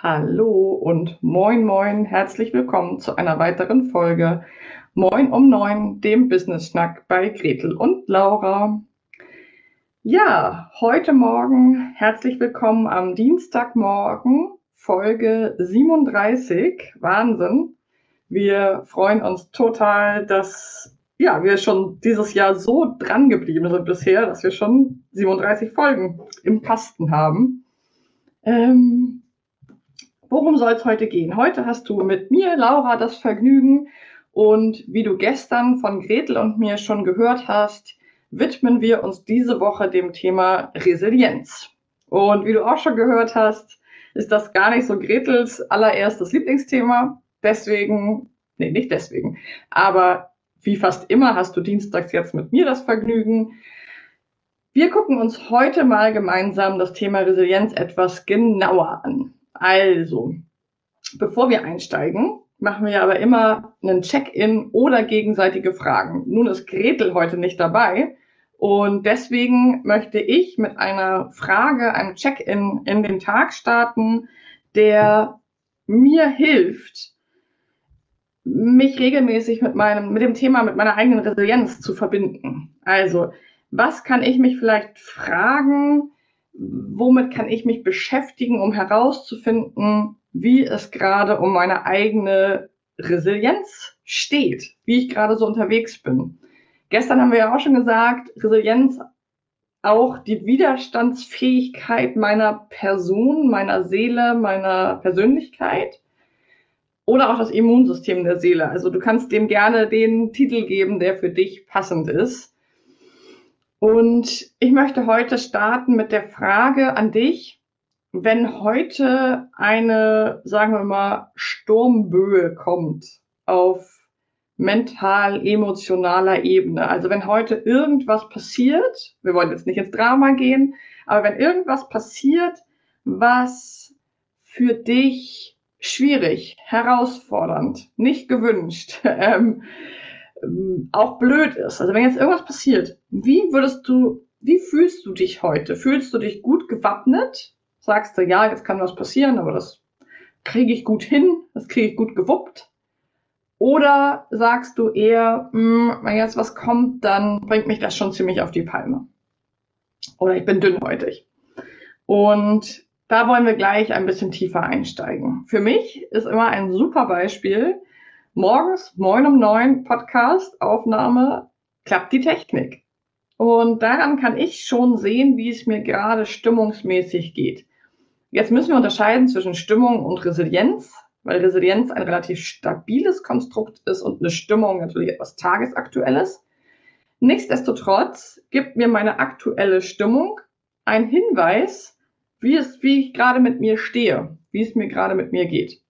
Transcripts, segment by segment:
Hallo und moin moin, herzlich willkommen zu einer weiteren Folge Moin um neun, dem Business Schnack bei Gretel und Laura. Ja, heute Morgen herzlich willkommen am Dienstagmorgen, Folge 37. Wahnsinn. Wir freuen uns total, dass ja, wir schon dieses Jahr so dran geblieben sind bisher, dass wir schon 37 Folgen im Kasten haben. Ähm, worum soll es heute gehen? Heute hast du mit mir, Laura, das Vergnügen und wie du gestern von Gretel und mir schon gehört hast, widmen wir uns diese Woche dem Thema Resilienz. Und wie du auch schon gehört hast, ist das gar nicht so Gretels allererstes Lieblingsthema. Deswegen, nee, nicht deswegen, aber wie fast immer hast du dienstags jetzt mit mir das Vergnügen. Wir gucken uns heute mal gemeinsam das Thema Resilienz etwas genauer an. Also, bevor wir einsteigen, machen wir aber immer einen Check-in oder gegenseitige Fragen. Nun ist Gretel heute nicht dabei und deswegen möchte ich mit einer Frage, einem Check-in in den Tag starten, der mir hilft, mich regelmäßig mit meinem, mit dem Thema, mit meiner eigenen Resilienz zu verbinden. Also, was kann ich mich vielleicht fragen? Womit kann ich mich beschäftigen, um herauszufinden, wie es gerade um meine eigene Resilienz steht, wie ich gerade so unterwegs bin. Gestern haben wir ja auch schon gesagt, Resilienz auch die Widerstandsfähigkeit meiner Person, meiner Seele, meiner Persönlichkeit oder auch das Immunsystem der Seele. Also du kannst dem gerne den Titel geben, der für dich passend ist. Und ich möchte heute starten mit der Frage an dich, wenn heute eine, sagen wir mal, Sturmböe kommt auf mental emotionaler Ebene, also wenn heute irgendwas passiert, wir wollen jetzt nicht ins Drama gehen, aber wenn irgendwas passiert, was für dich schwierig, herausfordernd, nicht gewünscht, ähm, auch blöd ist. Also wenn jetzt irgendwas passiert, wie würdest du, wie fühlst du dich heute? Fühlst du dich gut gewappnet? sagst du, ja, jetzt kann was passieren, aber das kriege ich gut hin, das kriege ich gut gewuppt. Oder sagst du eher, hm, wenn jetzt was kommt, dann bringt mich das schon ziemlich auf die Palme. Oder ich bin dünnhäutig. Und da wollen wir gleich ein bisschen tiefer einsteigen. Für mich ist immer ein super Beispiel, morgens, moin um neun, Podcast, Aufnahme, klappt die Technik. Und daran kann ich schon sehen, wie es mir gerade stimmungsmäßig geht. Jetzt müssen wir unterscheiden zwischen Stimmung und Resilienz, weil Resilienz ein relativ stabiles Konstrukt ist und eine Stimmung natürlich etwas Tagesaktuelles. Nichtsdestotrotz gibt mir meine aktuelle Stimmung einen Hinweis, wie es, wie ich gerade mit mir stehe, wie es mir gerade mit mir geht.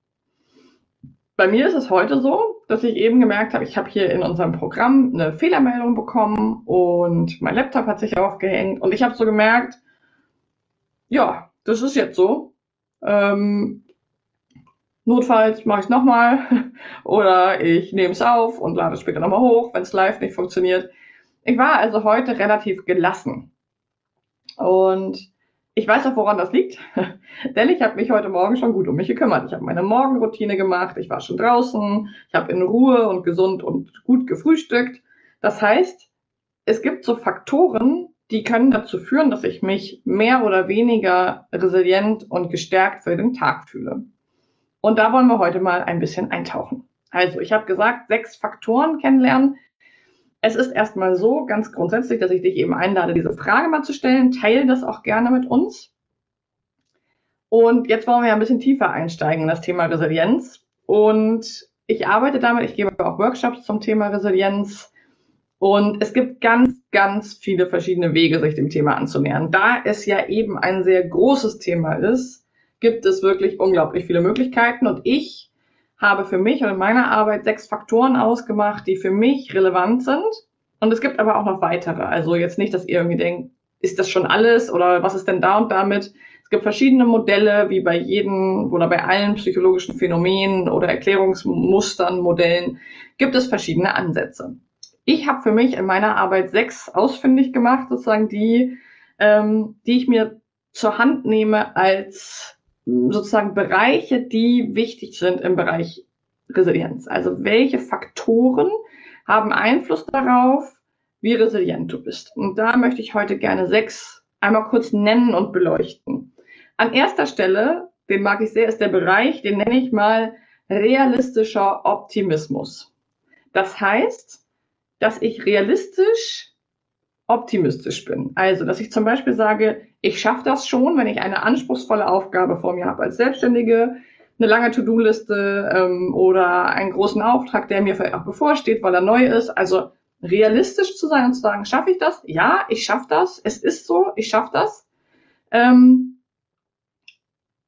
Bei mir ist es heute so, dass ich eben gemerkt habe, ich habe hier in unserem Programm eine Fehlermeldung bekommen und mein Laptop hat sich aufgehängt und ich habe so gemerkt, ja, das ist jetzt so. Ähm, notfalls mache ich es nochmal oder ich nehme es auf und lade es später nochmal hoch, wenn es live nicht funktioniert. Ich war also heute relativ gelassen. Und ich weiß auch, woran das liegt, denn ich habe mich heute Morgen schon gut um mich gekümmert. Ich habe meine Morgenroutine gemacht, ich war schon draußen, ich habe in Ruhe und gesund und gut gefrühstückt. Das heißt, es gibt so Faktoren, die können dazu führen, dass ich mich mehr oder weniger resilient und gestärkt für den Tag fühle. Und da wollen wir heute mal ein bisschen eintauchen. Also, ich habe gesagt, sechs Faktoren kennenlernen. Es ist erstmal so, ganz grundsätzlich, dass ich dich eben einlade, diese Frage mal zu stellen. Teile das auch gerne mit uns. Und jetzt wollen wir ja ein bisschen tiefer einsteigen in das Thema Resilienz. Und ich arbeite damit, ich gebe auch Workshops zum Thema Resilienz. Und es gibt ganz, ganz viele verschiedene Wege, sich dem Thema anzunähern. Da es ja eben ein sehr großes Thema ist, gibt es wirklich unglaublich viele Möglichkeiten. Und ich habe für mich und in meiner Arbeit sechs Faktoren ausgemacht, die für mich relevant sind. Und es gibt aber auch noch weitere. Also jetzt nicht, dass ihr irgendwie denkt, ist das schon alles oder was ist denn da und damit? Es gibt verschiedene Modelle, wie bei jedem oder bei allen psychologischen Phänomenen oder Erklärungsmustern, Modellen, gibt es verschiedene Ansätze. Ich habe für mich in meiner Arbeit sechs ausfindig gemacht, sozusagen die, ähm, die ich mir zur Hand nehme als sozusagen Bereiche, die wichtig sind im Bereich Resilienz. Also welche Faktoren haben Einfluss darauf, wie resilient du bist. Und da möchte ich heute gerne sechs einmal kurz nennen und beleuchten. An erster Stelle, den mag ich sehr, ist der Bereich, den nenne ich mal realistischer Optimismus. Das heißt, dass ich realistisch optimistisch bin. Also, dass ich zum Beispiel sage, ich schaffe das schon, wenn ich eine anspruchsvolle Aufgabe vor mir habe als Selbstständige, eine lange To-Do-Liste ähm, oder einen großen Auftrag, der mir vielleicht auch bevorsteht, weil er neu ist. Also realistisch zu sein und zu sagen, schaffe ich das? Ja, ich schaffe das. Es ist so, ich schaffe das. Ähm,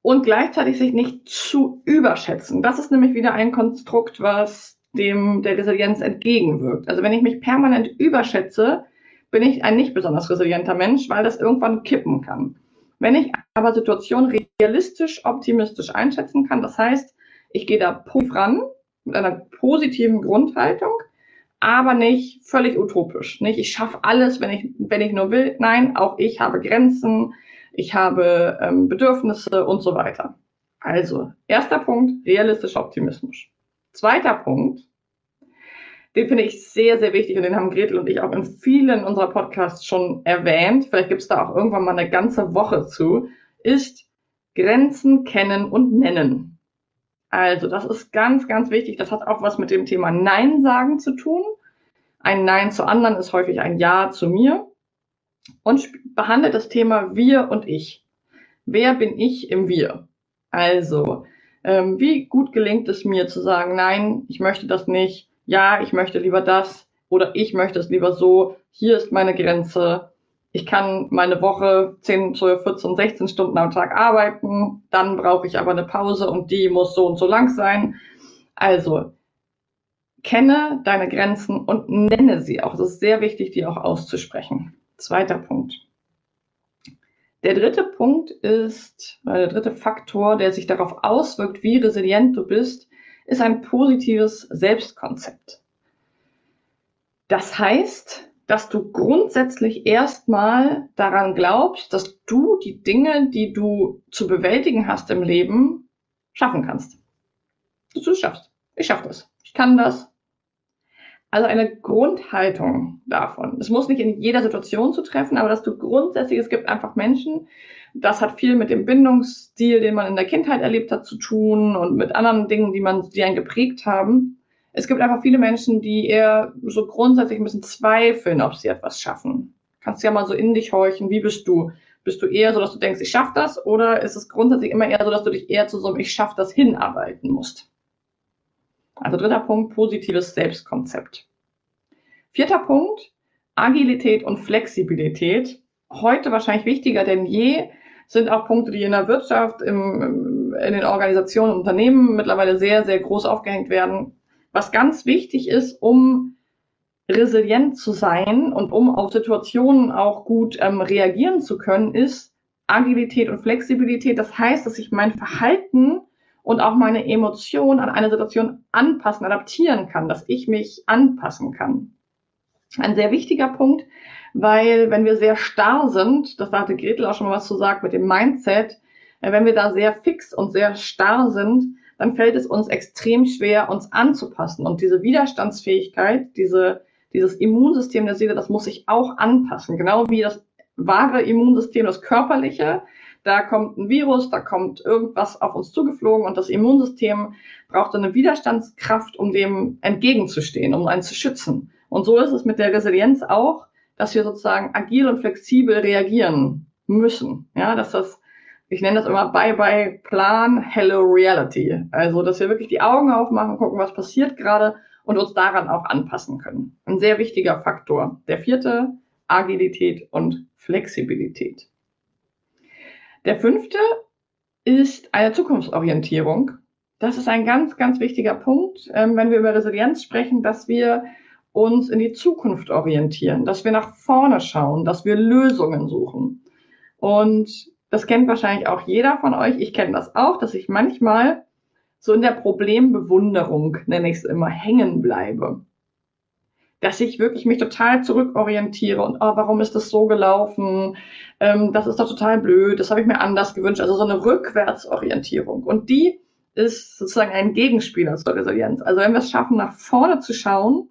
und gleichzeitig sich nicht zu überschätzen. Das ist nämlich wieder ein Konstrukt, was dem der Resilienz entgegenwirkt. Also wenn ich mich permanent überschätze, bin ich ein nicht besonders resilienter Mensch, weil das irgendwann kippen kann. Wenn ich aber Situationen realistisch, optimistisch einschätzen kann, das heißt, ich gehe da positiv ran, mit einer positiven Grundhaltung, aber nicht völlig utopisch. Nicht, ich schaffe alles, wenn ich, wenn ich nur will. Nein, auch ich habe Grenzen, ich habe ähm, Bedürfnisse und so weiter. Also, erster Punkt, realistischer Optimismus. Zweiter Punkt, den finde ich sehr, sehr wichtig und den haben Gretel und ich auch in vielen unserer Podcasts schon erwähnt. Vielleicht gibt es da auch irgendwann mal eine ganze Woche zu, ist Grenzen kennen und nennen. Also, das ist ganz, ganz wichtig. Das hat auch was mit dem Thema Nein sagen zu tun. Ein Nein zu anderen ist häufig ein Ja zu mir und behandelt das Thema Wir und Ich. Wer bin ich im Wir? Also, ähm, wie gut gelingt es mir zu sagen, nein, ich möchte das nicht, ja, ich möchte lieber das oder ich möchte es lieber so, hier ist meine Grenze. Ich kann meine Woche 10, 12, 14, 16 Stunden am Tag arbeiten, dann brauche ich aber eine Pause und die muss so und so lang sein. Also, kenne deine Grenzen und nenne sie auch. Es ist sehr wichtig, die auch auszusprechen. Zweiter Punkt. Der dritte Punkt ist, der dritte Faktor, der sich darauf auswirkt, wie resilient du bist, ist ein positives Selbstkonzept. Das heißt, dass du grundsätzlich erstmal daran glaubst, dass du die Dinge, die du zu bewältigen hast im Leben, schaffen kannst. Dass du es schaffst. Ich schaffe das. Ich kann das. Also eine Grundhaltung davon. Es muss nicht in jeder Situation zu treffen, aber dass du grundsätzlich, es gibt einfach Menschen, das hat viel mit dem Bindungsstil, den man in der Kindheit erlebt hat, zu tun und mit anderen Dingen, die man, die einen geprägt haben. Es gibt einfach viele Menschen, die eher so grundsätzlich ein bisschen zweifeln, ob sie etwas schaffen. Kannst ja mal so in dich horchen, wie bist du? Bist du eher so, dass du denkst, ich schaff das? Oder ist es grundsätzlich immer eher so, dass du dich eher zu so einem Ich schaff das hinarbeiten musst? Also dritter Punkt, positives Selbstkonzept. Vierter Punkt, Agilität und Flexibilität. Heute wahrscheinlich wichtiger denn je, sind auch Punkte, die in der Wirtschaft, im, in den Organisationen, Unternehmen mittlerweile sehr, sehr groß aufgehängt werden. Was ganz wichtig ist, um resilient zu sein und um auf Situationen auch gut ähm, reagieren zu können, ist Agilität und Flexibilität. Das heißt, dass ich mein Verhalten und auch meine Emotionen an eine Situation anpassen, adaptieren kann, dass ich mich anpassen kann. Ein sehr wichtiger Punkt, weil wenn wir sehr starr sind, das hatte Gretel auch schon mal was zu sagen mit dem Mindset, äh, wenn wir da sehr fix und sehr starr sind, dann fällt es uns extrem schwer, uns anzupassen. Und diese Widerstandsfähigkeit, diese, dieses Immunsystem der Seele, das muss sich auch anpassen. Genau wie das wahre Immunsystem, das körperliche, da kommt ein Virus, da kommt irgendwas auf uns zugeflogen und das Immunsystem braucht eine Widerstandskraft, um dem entgegenzustehen, um einen zu schützen. Und so ist es mit der Resilienz auch, dass wir sozusagen agil und flexibel reagieren müssen. Ja, dass das, ich nenne das immer Bye-bye Plan, Hello Reality. Also, dass wir wirklich die Augen aufmachen, gucken, was passiert gerade und uns daran auch anpassen können. Ein sehr wichtiger Faktor. Der vierte, Agilität und Flexibilität. Der fünfte ist eine Zukunftsorientierung. Das ist ein ganz, ganz wichtiger Punkt, ähm, wenn wir über Resilienz sprechen, dass wir uns in die Zukunft orientieren, dass wir nach vorne schauen, dass wir Lösungen suchen. Und das kennt wahrscheinlich auch jeder von euch. Ich kenne das auch, dass ich manchmal so in der Problembewunderung, nenne ich es immer, hängen bleibe. Dass ich wirklich mich total zurückorientiere und, oh, warum ist das so gelaufen? Ähm, das ist doch total blöd, das habe ich mir anders gewünscht. Also so eine Rückwärtsorientierung. Und die ist sozusagen ein Gegenspieler zur Resilienz. Also wenn wir es schaffen, nach vorne zu schauen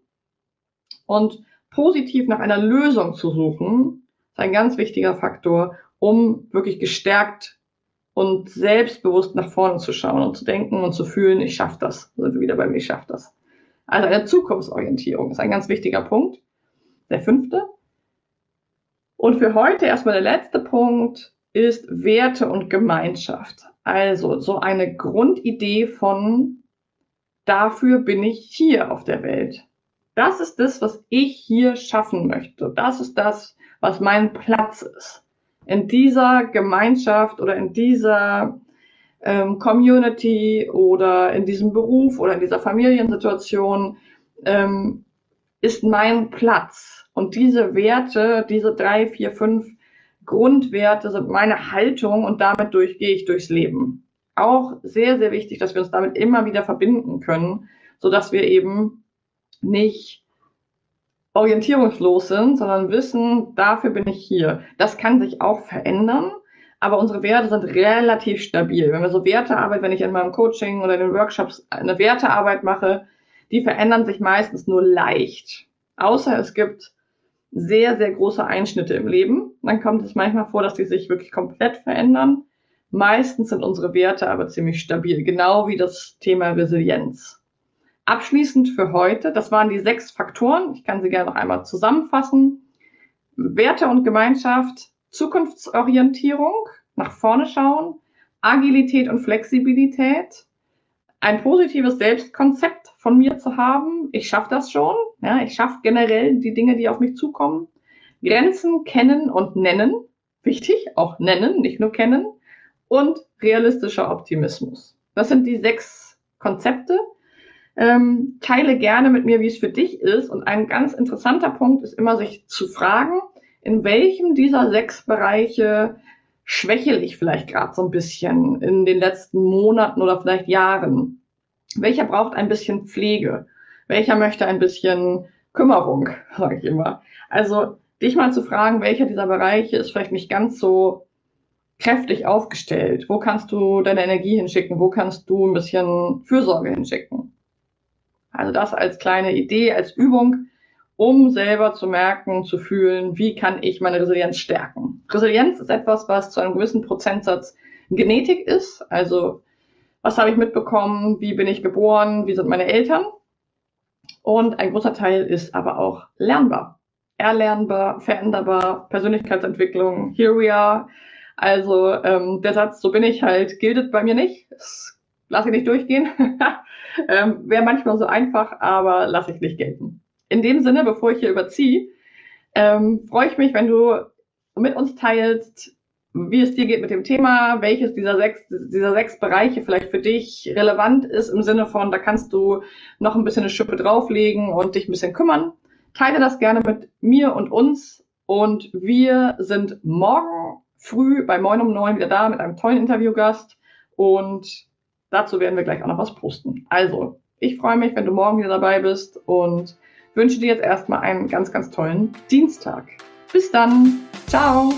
und positiv nach einer Lösung zu suchen, ist ein ganz wichtiger Faktor, um wirklich gestärkt und selbstbewusst nach vorne zu schauen und zu denken und zu fühlen, ich schaffe das. Wir wieder bei mir, ich schaffe das. Also eine Zukunftsorientierung ist ein ganz wichtiger Punkt. Der fünfte. Und für heute erstmal der letzte Punkt ist Werte und Gemeinschaft. Also so eine Grundidee von dafür bin ich hier auf der Welt. Das ist das, was ich hier schaffen möchte. Das ist das, was mein Platz ist in dieser Gemeinschaft oder in dieser ähm, Community oder in diesem Beruf oder in dieser Familiensituation ähm, ist mein Platz. Und diese Werte, diese drei, vier, fünf Grundwerte sind meine Haltung und damit durchgehe ich durchs Leben. Auch sehr, sehr wichtig, dass wir uns damit immer wieder verbinden können, so dass wir eben nicht orientierungslos sind, sondern wissen, dafür bin ich hier. Das kann sich auch verändern, aber unsere Werte sind relativ stabil. Wenn wir so Wertearbeit, wenn ich in meinem Coaching oder in den Workshops eine Wertearbeit mache, die verändern sich meistens nur leicht. Außer es gibt sehr, sehr große Einschnitte im Leben. Dann kommt es manchmal vor, dass die sich wirklich komplett verändern. Meistens sind unsere Werte aber ziemlich stabil, genau wie das Thema Resilienz. Abschließend für heute, das waren die sechs Faktoren. Ich kann sie gerne noch einmal zusammenfassen. Werte und Gemeinschaft, Zukunftsorientierung, nach vorne schauen, Agilität und Flexibilität, ein positives Selbstkonzept von mir zu haben. Ich schaffe das schon. Ja, ich schaffe generell die Dinge, die auf mich zukommen. Grenzen kennen und nennen. Wichtig, auch nennen, nicht nur kennen. Und realistischer Optimismus. Das sind die sechs Konzepte, ähm, teile gerne mit mir, wie es für dich ist. Und ein ganz interessanter Punkt ist immer, sich zu fragen, in welchem dieser sechs Bereiche schwächel ich vielleicht gerade so ein bisschen in den letzten Monaten oder vielleicht Jahren? Welcher braucht ein bisschen Pflege? Welcher möchte ein bisschen Kümmerung, sage ich immer. Also dich mal zu fragen, welcher dieser Bereiche ist vielleicht nicht ganz so kräftig aufgestellt? Wo kannst du deine Energie hinschicken? Wo kannst du ein bisschen Fürsorge hinschicken? Also das als kleine Idee, als Übung, um selber zu merken, zu fühlen, wie kann ich meine Resilienz stärken. Resilienz ist etwas, was zu einem gewissen Prozentsatz Genetik ist. Also was habe ich mitbekommen, wie bin ich geboren, wie sind meine Eltern. Und ein großer Teil ist aber auch lernbar, erlernbar, veränderbar, Persönlichkeitsentwicklung, here we are. Also ähm, der Satz, so bin ich halt, gilt bei mir nicht. Das lasse ich nicht durchgehen. ähm, Wäre manchmal so einfach, aber lasse ich nicht gelten. In dem Sinne, bevor ich hier überziehe, ähm, freue ich mich, wenn du mit uns teilst, wie es dir geht mit dem Thema, welches dieser sechs, dieser sechs Bereiche vielleicht für dich relevant ist, im Sinne von, da kannst du noch ein bisschen eine Schippe drauflegen und dich ein bisschen kümmern. Teile das gerne mit mir und uns und wir sind morgen früh bei Moin um neun wieder da mit einem tollen Interviewgast und Dazu werden wir gleich auch noch was posten. Also, ich freue mich, wenn du morgen wieder dabei bist und wünsche dir jetzt erstmal einen ganz, ganz tollen Dienstag. Bis dann. Ciao.